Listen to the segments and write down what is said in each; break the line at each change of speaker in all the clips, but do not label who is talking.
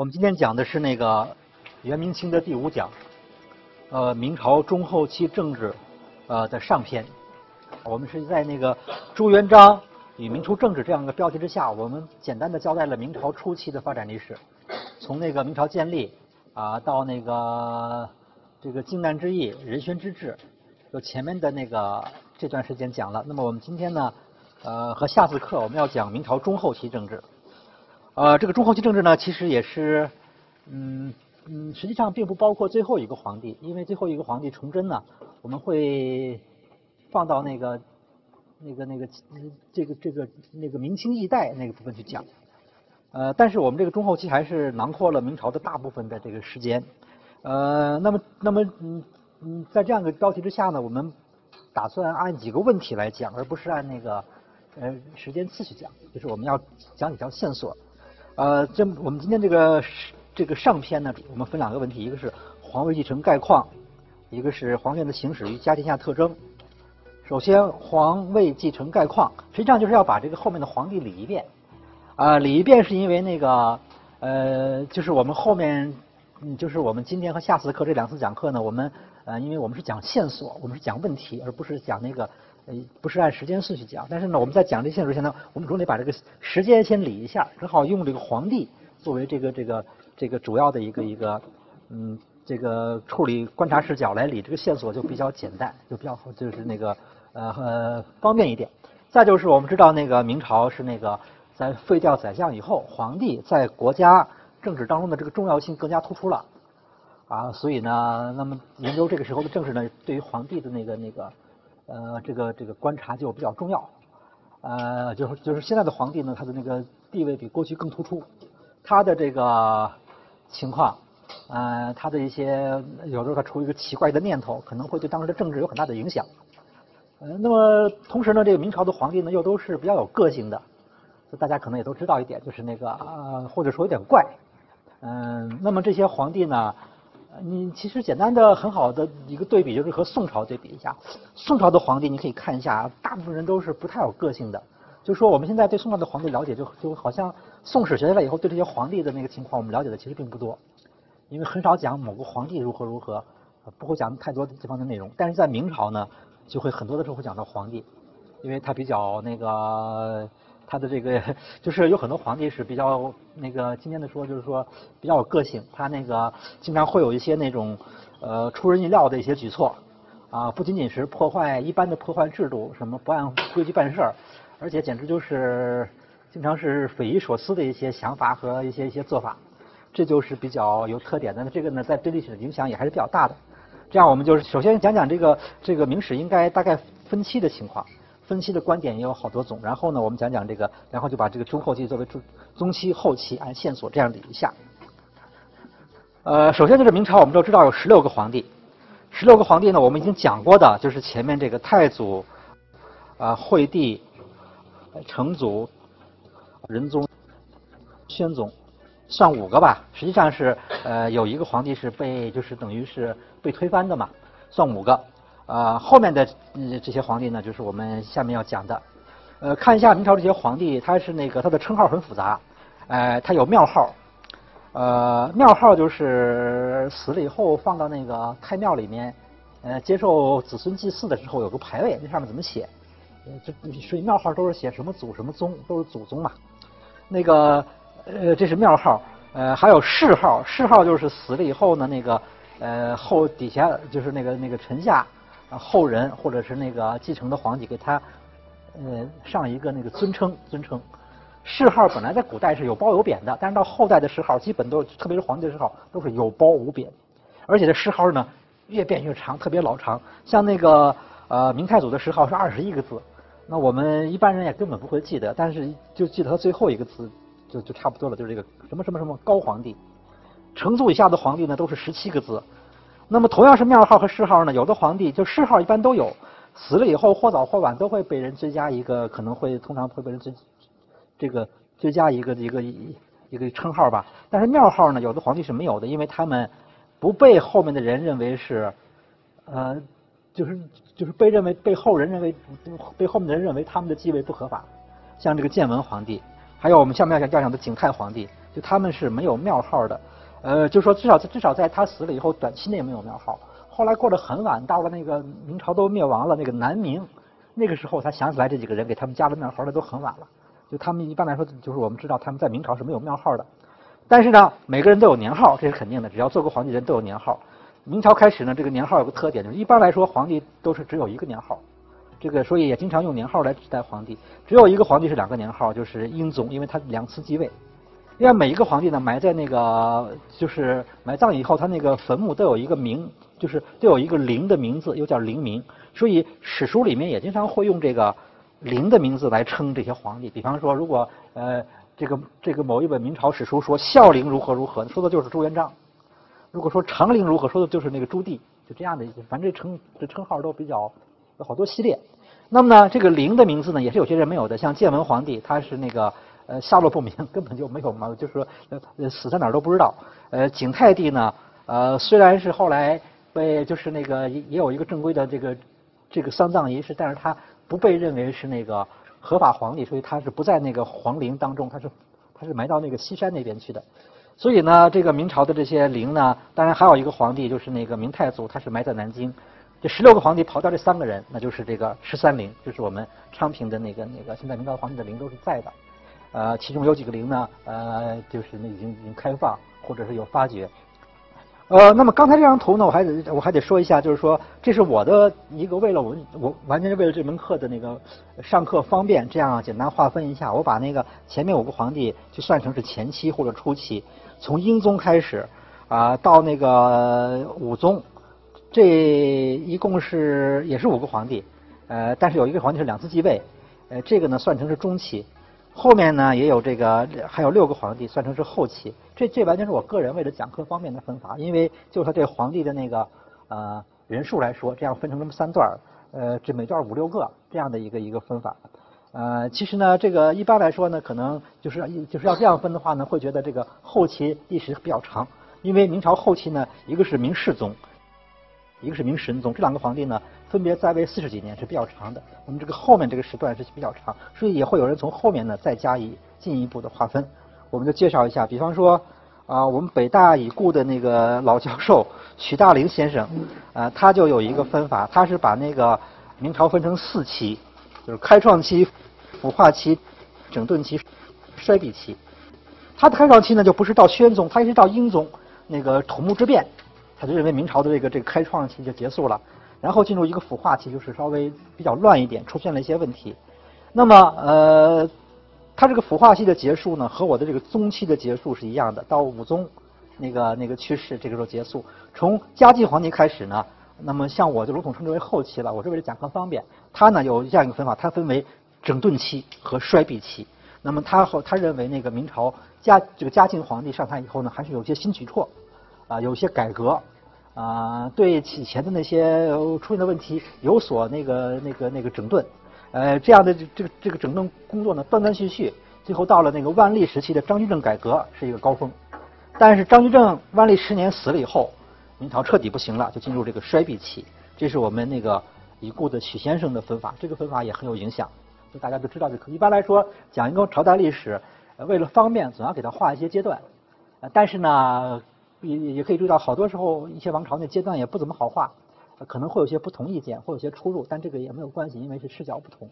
我们今天讲的是那个元明清的第五讲，呃，明朝中后期政治，呃的上篇。我们是在那个朱元璋与明初政治这样一个标题之下，我们简单的交代了明朝初期的发展历史，从那个明朝建立啊到那个这个靖难之役、仁宣之治，就前面的那个这段时间讲了。那么我们今天呢，呃和下次课我们要讲明朝中后期政治。呃，这个中后期政治呢，其实也是，嗯嗯，实际上并不包括最后一个皇帝，因为最后一个皇帝崇祯呢，我们会放到那个那个那个这个这个那个明清易代那个部分去讲。呃，但是我们这个中后期还是囊括了明朝的大部分的这个时间。呃，那么那么嗯嗯，在这样的标题之下呢，我们打算按几个问题来讲，而不是按那个呃时间次序讲，就是我们要讲几条线索。呃，这我们今天这个这个上篇呢，我们分两个问题，一个是皇位继承概况，一个是皇权的行使与家天下特征。首先，皇位继承概况，实际上就是要把这个后面的皇帝理一遍。啊，理一遍是因为那个呃，就是我们后面，嗯，就是我们今天和下次课这两次讲课呢，我们呃，因为我们是讲线索，我们是讲问题，而不是讲那个呃，不是按时间顺序讲。但是呢，我们在讲这线索之前呢，我们总得把这个时间先理一下，正好用这个皇帝作为这个这个这个主要的一个一个嗯，这个处理观察视角来理这个线索就比较简单，就比较就是那个呃呃方便一点。再就是我们知道那个明朝是那个。在废掉宰相以后，皇帝在国家政治当中的这个重要性更加突出了，啊，所以呢，那么研究这个时候的政治呢，对于皇帝的那个那个呃这个这个观察就比较重要，呃，就是就是现在的皇帝呢，他的那个地位比过去更突出，他的这个情况，呃，他的一些有时候他出一个奇怪的念头，可能会对当时的政治有很大的影响，呃，那么同时呢，这个明朝的皇帝呢，又都是比较有个性的。大家可能也都知道一点，就是那个呃，或者说有点怪，嗯，那么这些皇帝呢，你其实简单的很好的一个对比就是和宋朝对比一下，宋朝的皇帝你可以看一下，大部分人都是不太有个性的，就是说我们现在对宋朝的皇帝了解，就就好像宋史学下来以后，对这些皇帝的那个情况，我们了解的其实并不多，因为很少讲某个皇帝如何如何，不会讲太多这方的内容，但是在明朝呢，就会很多的时候会讲到皇帝，因为他比较那个。他的这个就是有很多皇帝是比较那个，今天的说就是说比较有个性，他那个经常会有一些那种呃出人意料的一些举措啊，不仅仅是破坏一般的破坏制度，什么不按规矩办事儿，而且简直就是经常是匪夷所思的一些想法和一些一些做法，这就是比较有特点的。这个呢，在对历史的影响也还是比较大的。这样我们就是首先讲讲这个这个明史应该大概分期的情况。分析的观点也有好多种，然后呢，我们讲讲这个，然后就把这个中后期作为中中期、后期按线索这样理一下。呃，首先就是明朝，我们都知道有十六个皇帝，十六个皇帝呢，我们已经讲过的，就是前面这个太祖、啊惠帝、成祖、仁宗、宣宗，算五个吧。实际上是呃有一个皇帝是被就是等于是被推翻的嘛，算五个。呃，后面的这些皇帝呢，就是我们下面要讲的。呃，看一下明朝这些皇帝，他是那个他的称号很复杂，呃，他有庙号，呃，庙号就是死了以后放到那个太庙里面，呃，接受子孙祭祀的时候有个牌位，那上面怎么写？这所以庙号都是写什么祖什么宗，都是祖宗嘛。那个呃，这是庙号，呃，还有谥号，谥号就是死了以后呢，那个呃后底下就是那个那个臣下。后人或者是那个继承的皇帝给他，呃，上一个那个尊称，尊称。谥号本来在古代是有褒有贬的，但是到后代的谥号基本都，特别是皇帝的谥号都是有褒无贬，而且这谥号呢越变越长，特别老长。像那个呃明太祖的谥号是二十一个字，那我们一般人也根本不会记得，但是就记得他最后一个字就就差不多了，就是这个什么什么什么高皇帝。成祖以下的皇帝呢都是十七个字。那么同样是庙号和谥号呢，有的皇帝就谥号一般都有，死了以后或早或晚都会被人追加一个，可能会通常会被人追这个追加一个一个一个称号吧。但是庙号呢，有的皇帝是没有的，因为他们不被后面的人认为是呃，就是就是被认为被后人认为被后面的人认为他们的继位不合法。像这个建文皇帝，还有我们下面要讲要讲的景泰皇帝，就他们是没有庙号的。呃，就说至少至少在他死了以后，短期内没有庙号。后来过得很晚，到了那个明朝都灭亡了，那个南明，那个时候才想起来这几个人，给他们加了庙号，那都很晚了。就他们一般来说，就是我们知道他们在明朝是没有庙号的。但是呢，每个人都有年号，这是肯定的。只要做过皇帝人都有年号。明朝开始呢，这个年号有个特点，就是一般来说皇帝都是只有一个年号，这个所以也经常用年号来指代皇帝。只有一个皇帝是两个年号，就是英宗，因为他两次继位。因为每一个皇帝呢，埋在那个就是埋葬以后，他那个坟墓都有一个名，就是都有一个陵的名字，又叫陵名。所以史书里面也经常会用这个陵的名字来称这些皇帝。比方说，如果呃这个这个某一本明朝史书说孝陵如何如何，说的就是朱元璋；如果说长陵如何，说的就是那个朱棣。就这样的，反正这称这称号都比较有好多系列。那么呢，这个陵的名字呢，也是有些人没有的，像建文皇帝，他是那个。呃，下落不明，根本就没有嘛，就是说，呃，死在哪儿都不知道。呃，景泰帝呢，呃，虽然是后来被就是那个也有一个正规的这个这个丧葬仪式，但是他不被认为是那个合法皇帝，所以他是不在那个皇陵当中，他是他是埋到那个西山那边去的。所以呢，这个明朝的这些陵呢，当然还有一个皇帝就是那个明太祖，他是埋在南京。这十六个皇帝刨掉这三个人，那就是这个十三陵，就是我们昌平的那个那个现在明朝皇帝的陵都是在的。呃，其中有几个陵呢？呃，就是那已经已经开放，或者是有发掘。呃，那么刚才这张图呢，我还得我还得说一下，就是说这是我的一个为了我我完全是为了这门课的那个上课方便，这样简单划分一下。我把那个前面五个皇帝就算成是前期或者初期，从英宗开始啊到那个武宗，这一共是也是五个皇帝，呃，但是有一个皇帝是两次继位，呃，这个呢算成是中期。后面呢也有这个，还有六个皇帝，算成是后期。这这完全是我个人为了讲课方便的分法，因为就是他这皇帝的那个呃人数来说，这样分成这么三段呃，这每段五六个这样的一个一个分法。呃，其实呢，这个一般来说呢，可能就是就是要这样分的话呢，会觉得这个后期历史比较长，因为明朝后期呢，一个是明世宗。一个是明神宗，这两个皇帝呢，分别在位四十几年，是比较长的。我们这个后面这个时段是比较长，所以也会有人从后面呢再加以进一步的划分。我们就介绍一下，比方说啊，我们北大已故的那个老教授许大龄先生，啊，他就有一个分法，他是把那个明朝分成四期，就是开创期、腐化期、整顿期、衰弊期。他的开创期呢，就不是到宣宗，他一直到英宗那个土木之变。他就认为明朝的这个这个开创期就结束了，然后进入一个腐化期，就是稍微比较乱一点，出现了一些问题。那么，呃，他这个腐化期的结束呢，和我的这个宗期的结束是一样的，到武宗那个那个去世，这个时候结束。从嘉靖皇帝开始呢，那么像我就笼统称之为后期了。我是为了讲课方便。他呢有这样一个分法，他分为整顿期和衰敝期。那么他后他认为那个明朝嘉这个嘉靖皇帝上台以后呢，还是有些新举措。啊，有些改革，啊，对以前的那些出现的问题有所那个那个那个整顿，呃，这样的这个这个整顿工作呢断断续续，最后到了那个万历时期的张居正改革是一个高峰，但是张居正万历十年死了以后，明朝彻底不行了，就进入这个衰敝期。这是我们那个已故的许先生的分法，这个分法也很有影响，就大家都知道就可。一般来说，讲一个朝代历史，为了方便，总要给它划一些阶段，但是呢。也也可以注意到，好多时候一些王朝那阶段也不怎么好画，可能会有些不同意见，会有些出入，但这个也没有关系，因为是视角不同。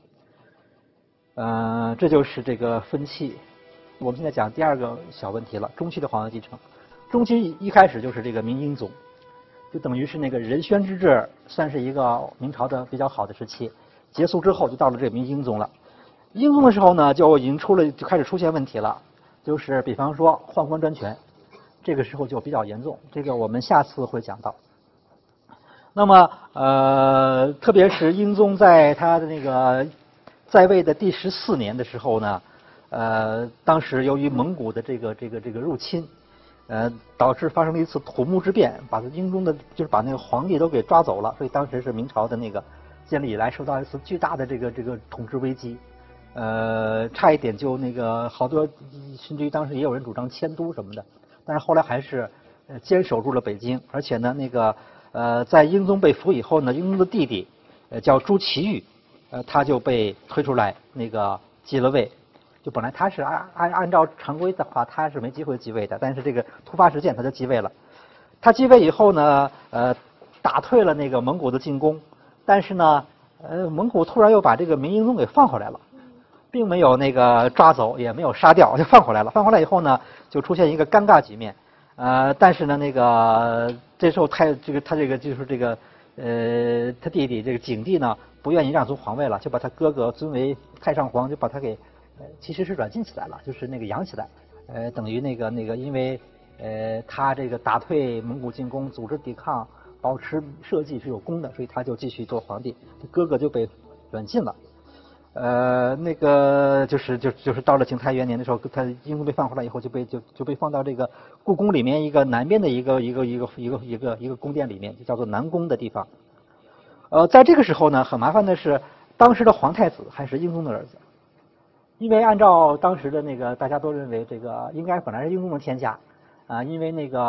呃，这就是这个分期。我们现在讲第二个小问题了，中期的皇位继承。中期一开始就是这个明英宗，就等于是那个仁宣之治，算是一个明朝的比较好的时期。结束之后就到了这个明英宗了。英宗的时候呢，就已经出了，就开始出现问题了，就是比方说宦官专权。这个时候就比较严重，这个我们下次会讲到。那么，呃，特别是英宗在他的那个在位的第十四年的时候呢，呃，当时由于蒙古的这个这个这个入侵，呃，导致发生了一次土木之变，把英宗的就是把那个皇帝都给抓走了，所以当时是明朝的那个建立以来受到一次巨大的这个这个统治危机，呃，差一点就那个好多，甚至于当时也有人主张迁都什么的。但是后来还是呃坚守住了北京，而且呢，那个呃，在英宗被俘以后呢，英宗的弟弟呃叫朱祁钰，呃，他就被推出来，那个继了位。就本来他是按按按照常规的话，他是没机会继位的，但是这个突发事件他就继位了。他继位以后呢，呃，打退了那个蒙古的进攻，但是呢，呃，蒙古突然又把这个明英宗给放回来了，并没有那个抓走，也没有杀掉，就放回来了。放回来以后呢，就出现一个尴尬局面。呃，但是呢，那个这时候太这个他这个就是这个呃，他弟弟这个景帝呢，不愿意让出皇位了，就把他哥哥尊为太上皇，就把他给呃，其实是软禁起来了，就是那个养起来，呃，等于那个那个因为。呃，他这个打退蒙古进攻，组织抵抗，保持社稷是有功的，所以他就继续做皇帝。哥哥就被软禁了。呃，那个就是就就是到了景泰元年的时候，他英宗被放回来以后，就被就就被放到这个故宫里面一个南边的一个一个一个一个一个一个宫殿里面，就叫做南宫的地方。呃，在这个时候呢，很麻烦的是，当时的皇太子还是英宗的儿子，因为按照当时的那个大家都认为，这个应该本来是英宗的天下。啊，因为那个，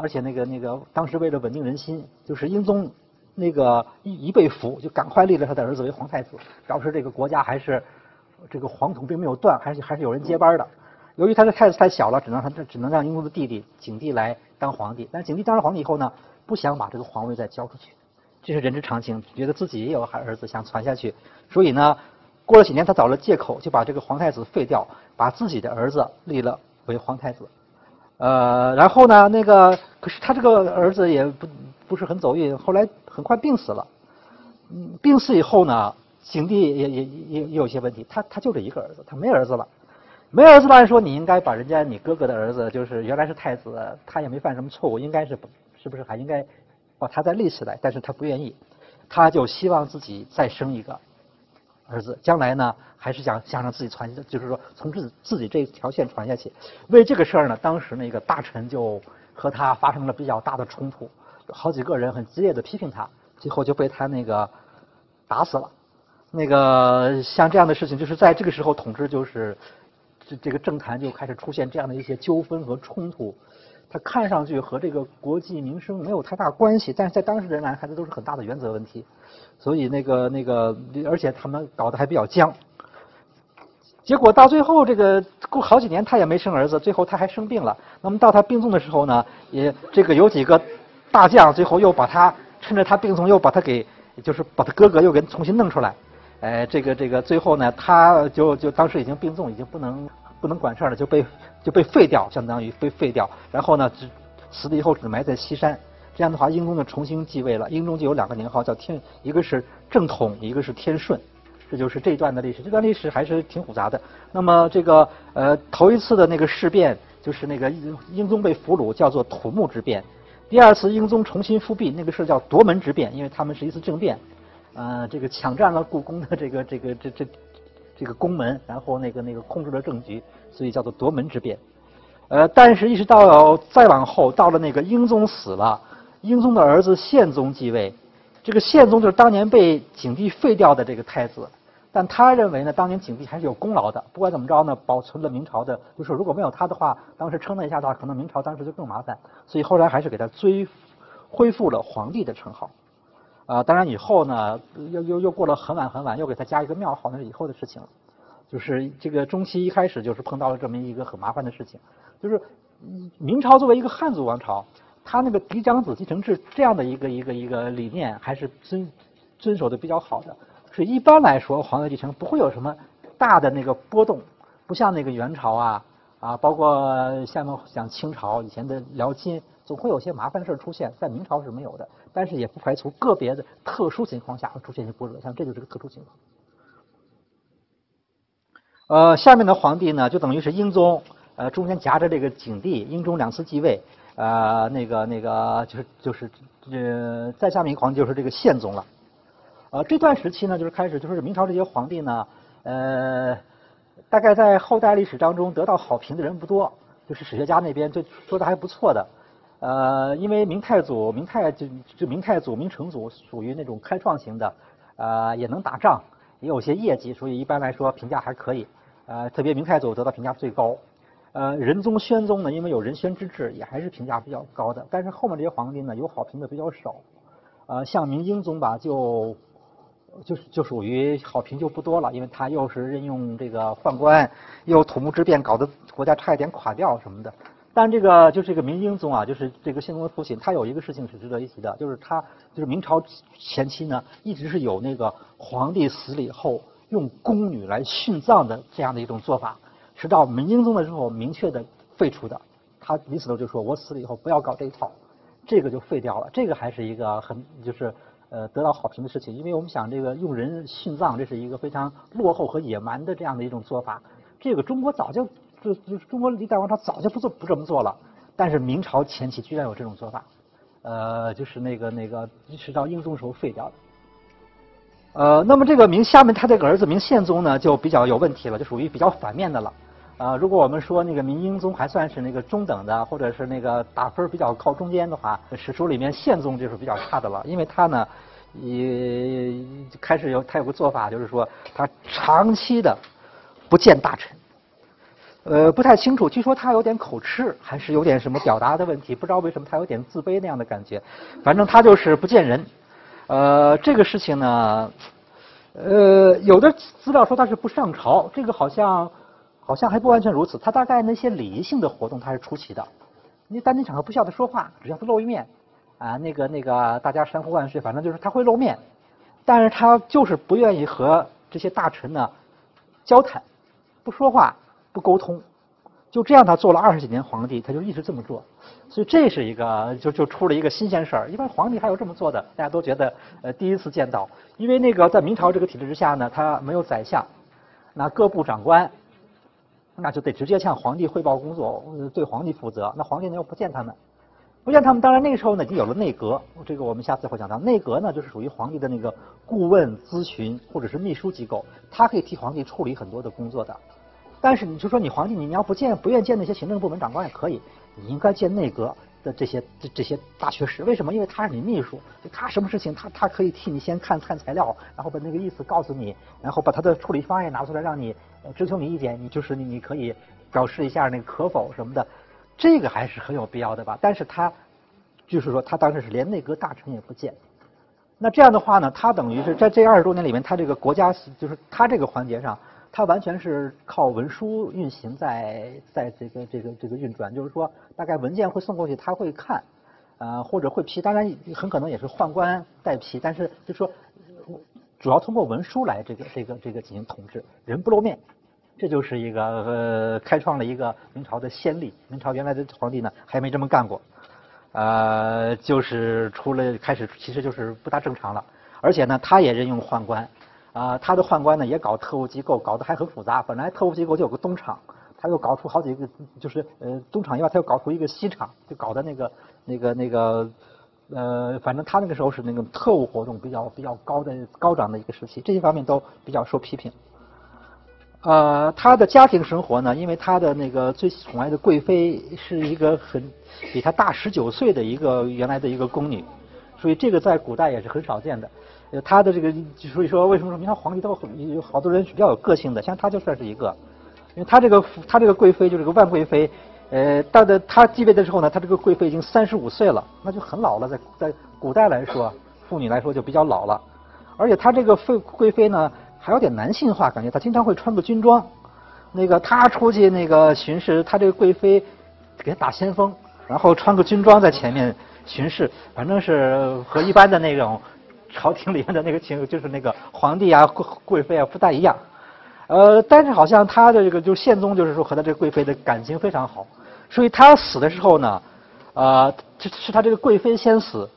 而且那个那个，当时为了稳定人心，就是英宗那个一一被俘，就赶快立了他的儿子为皇太子，表示这个国家还是这个皇统并没有断，还是还是有人接班的。由于他的太子太小了，只能他只能让英宗的弟弟景帝来当皇帝。但景帝当上皇帝以后呢，不想把这个皇位再交出去，这是人之常情，觉得自己也有孩儿子想传下去，所以呢，过了几年，他找了借口就把这个皇太子废掉，把自己的儿子立了为皇太子。呃，然后呢，那个可是他这个儿子也不不是很走运，后来很快病死了。嗯，病死以后呢，景帝也也也也有些问题，他他就这一个儿子，他没儿子了，没儿子了，按说你应该把人家你哥哥的儿子，就是原来是太子，他也没犯什么错误，应该是是不是还应该把他再立起来？但是他不愿意，他就希望自己再生一个。儿子将来呢，还是想想让自己传，就是说从自自己这条线传下去。为这个事儿呢，当时那个大臣就和他发生了比较大的冲突，好几个人很激烈的批评他，最后就被他那个打死了。那个像这样的事情，就是在这个时候，统治就是这这个政坛就开始出现这样的一些纠纷和冲突。他看上去和这个国计民生没有太大关系，但是在当时人来看，这都是很大的原则问题。所以那个那个，而且他们搞得还比较僵。结果到最后，这个过好几年他也没生儿子，最后他还生病了。那么到他病重的时候呢，也这个有几个大将，最后又把他趁着他病重，又把他给就是把他哥哥又给重新弄出来。哎，这个这个最后呢，他就就当时已经病重，已经不能不能管事儿了，就被。就被废掉，相当于被废掉。然后呢，只死了以后只埋在西山。这样的话，英宗就重新继位了。英宗就有两个年号，叫天，一个是正统，一个是天顺。这就是这一段的历史。这段历史还是挺复杂的。那么这个呃，头一次的那个事变，就是那个英宗被俘虏，叫做土木之变。第二次英宗重新复辟，那个事叫夺门之变，因为他们是一次政变，呃，这个抢占了故宫的这个这个这这这个宫门，然后那个那个控制了政局。所以叫做夺门之变，呃，但是一直到再往后，到了那个英宗死了，英宗的儿子宪宗继位，这个宪宗就是当年被景帝废掉的这个太子，但他认为呢，当年景帝还是有功劳的，不管怎么着呢，保存了明朝的，就是如果没有他的话，当时称了一下的话，可能明朝当时就更麻烦，所以后来还是给他追恢复了皇帝的称号，啊，当然以后呢，又又又过了很晚很晚，又给他加一个庙号，那是以后的事情了。就是这个中期一开始就是碰到了这么一个很麻烦的事情，就是明朝作为一个汉族王朝，他那个嫡长子继承制这样的一个一个一个理念还是遵遵守的比较好的，是一般来说皇位继承不会有什么大的那个波动，不像那个元朝啊啊，包括像像清朝以前的辽金，总会有些麻烦事儿出现，在明朝是没有的，但是也不排除个别的特殊情况下会出现一些波折，像这就是个特殊情况。呃，下面的皇帝呢，就等于是英宗，呃，中间夹着这个景帝，英宗两次继位，呃，那个那个就是就是呃，再下面一个皇帝就是这个宪宗了。呃，这段时期呢，就是开始就是明朝这些皇帝呢，呃，大概在后代历史当中得到好评的人不多，就是史学家那边就说的还不错的。呃，因为明太祖、明太就就明太祖、明成祖属于那种开创型的，呃，也能打仗，也有些业绩，所以一般来说评价还可以。呃，特别明太祖得到评价最高，呃，仁宗、宣宗呢，因为有仁宣之治，也还是评价比较高的。但是后面这些皇帝呢，有好评的比较少，呃，像明英宗吧，就就就属于好评就不多了，因为他又是任用这个宦官，又土木之变，搞得国家差一点垮掉什么的。但这个就是这个明英宗啊，就是这个宪宗的父亲，他有一个事情是值得一提的，就是他就是明朝前期呢，一直是有那个皇帝死了以后用宫女来殉葬的这样的一种做法，直到明英宗的时候明确的废除的。他临死的时候就说：“我死了以后不要搞这一套，这个就废掉了。”这个还是一个很就是呃得到好评的事情，因为我们想这个用人殉葬，这是一个非常落后和野蛮的这样的一种做法。这个中国早就。就就中国历代王朝早就不做不这么做了，但是明朝前期居然有这种做法，呃，就是那个那个是到英宗时候废掉的。呃，那么这个明下面他这个儿子明宪宗呢，就比较有问题了，就属于比较反面的了。啊，如果我们说那个明英宗还算是那个中等的，或者是那个打分比较靠中间的话，史书里面宪宗就是比较差的了，因为他呢也开始有他有个做法，就是说他长期的不见大臣。呃，不太清楚。据说他有点口吃，还是有点什么表达的问题，不知道为什么他有点自卑那样的感觉。反正他就是不见人。呃，这个事情呢，呃，有的资料说他是不上朝，这个好像好像还不完全如此。他大概那些礼仪性的活动他是出席的，你单亲场合不需要他说话，只要他露一面，啊，那个那个大家山呼万岁，反正就是他会露面，但是他就是不愿意和这些大臣呢交谈，不说话。不沟通，就这样，他做了二十几年皇帝，他就一直这么做，所以这是一个就就出了一个新鲜事儿。一般皇帝还有这么做的，大家都觉得呃第一次见到。因为那个在明朝这个体制之下呢，他没有宰相，那各部长官那就得直接向皇帝汇报工作，对皇帝负责。那皇帝呢又不见他们，不见他们，当然那个时候呢已经有了内阁，这个我们下次会讲到。内阁呢就是属于皇帝的那个顾问咨询或者是秘书机构，他可以替皇帝处理很多的工作的。但是你就说你皇帝，你你要不见不愿见那些行政部门长官也可以，你应该见内阁的这些这这些大学士。为什么？因为他是你秘书，他什么事情他他可以替你先看看材料，然后把那个意思告诉你，然后把他的处理方案拿出来让你征求你意见，你就是你你可以表示一下那个可否什么的，这个还是很有必要的吧。但是他就是说他当时是连内阁大臣也不见，那这样的话呢，他等于是在这二十多年里面，他这个国家就是他这个环节上。它完全是靠文书运行，在在这个这个这个运转，就是说，大概文件会送过去，他会看，呃，或者会批，当然很可能也是宦官代批，但是就说主要通过文书来这个这个这个进行统治，人不露面，这就是一个呃开创了一个明朝的先例。明朝原来的皇帝呢还没这么干过，呃，就是出了开始，其实就是不大正常了，而且呢，他也任用宦官。啊，他的宦官呢也搞特务机构，搞得还很复杂。本来特务机构就有个东厂，他又搞出好几个，就是呃东厂以外，他又搞出一个西厂，就搞的那个那个那个呃，反正他那个时候是那个特务活动比较比较高的高涨的一个时期，这些方面都比较受批评。呃，他的家庭生活呢，因为他的那个最宠爱的贵妃是一个很比他大十九岁的一个原来的一个宫女，所以这个在古代也是很少见的。他的这个，所以说为什么说明朝皇帝都很有好多人是比较有个性的，像他就算是一个，因为他这个他这个贵妃就是个万贵妃，呃，到的他继位的时候呢，他这个贵妃已经三十五岁了，那就很老了，在在古代来说，妇女来说就比较老了，而且他这个妃贵妃呢还有点男性化，感觉他经常会穿个军装，那个他出去那个巡视，他这个贵妃给他打先锋，然后穿个军装在前面巡视，反正是和一般的那种。朝廷里面的那个情，就是那个皇帝啊、贵贵妃啊不大一样，呃，但是好像他的这个就是宪宗，就是说和他这个贵妃的感情非常好，所以他死的时候呢，呃，是是他这个贵妃先死，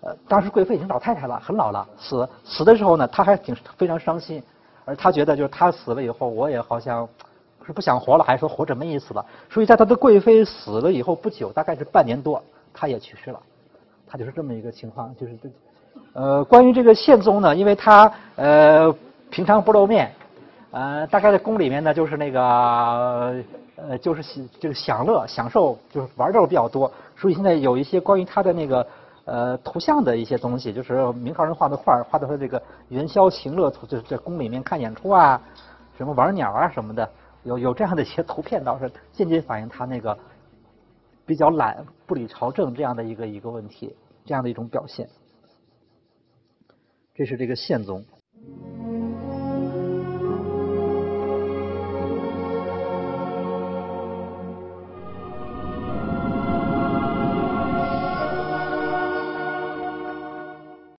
呃，当时贵妃已经老太太了，很老了，死死的时候呢，他还挺非常伤心，而他觉得就是他死了以后，我也好像是不想活了，还是说活着没意思了，所以在他的贵妃死了以后不久，大概是半年多，他也去世了，他就是这么一个情况，就是这。呃，关于这个宪宗呢，因为他呃平常不露面，呃，大概在宫里面呢就是那个呃就是这个享乐享受就是玩的比较多，所以现在有一些关于他的那个呃图像的一些东西，就是明朝人画的画，画的他这个元宵行乐图，就是在宫里面看演出啊，什么玩鸟啊什么的，有有这样的一些图片，倒是间接反映他那个比较懒不理朝政这样的一个一个问题，这样的一种表现。这是这个宪宗。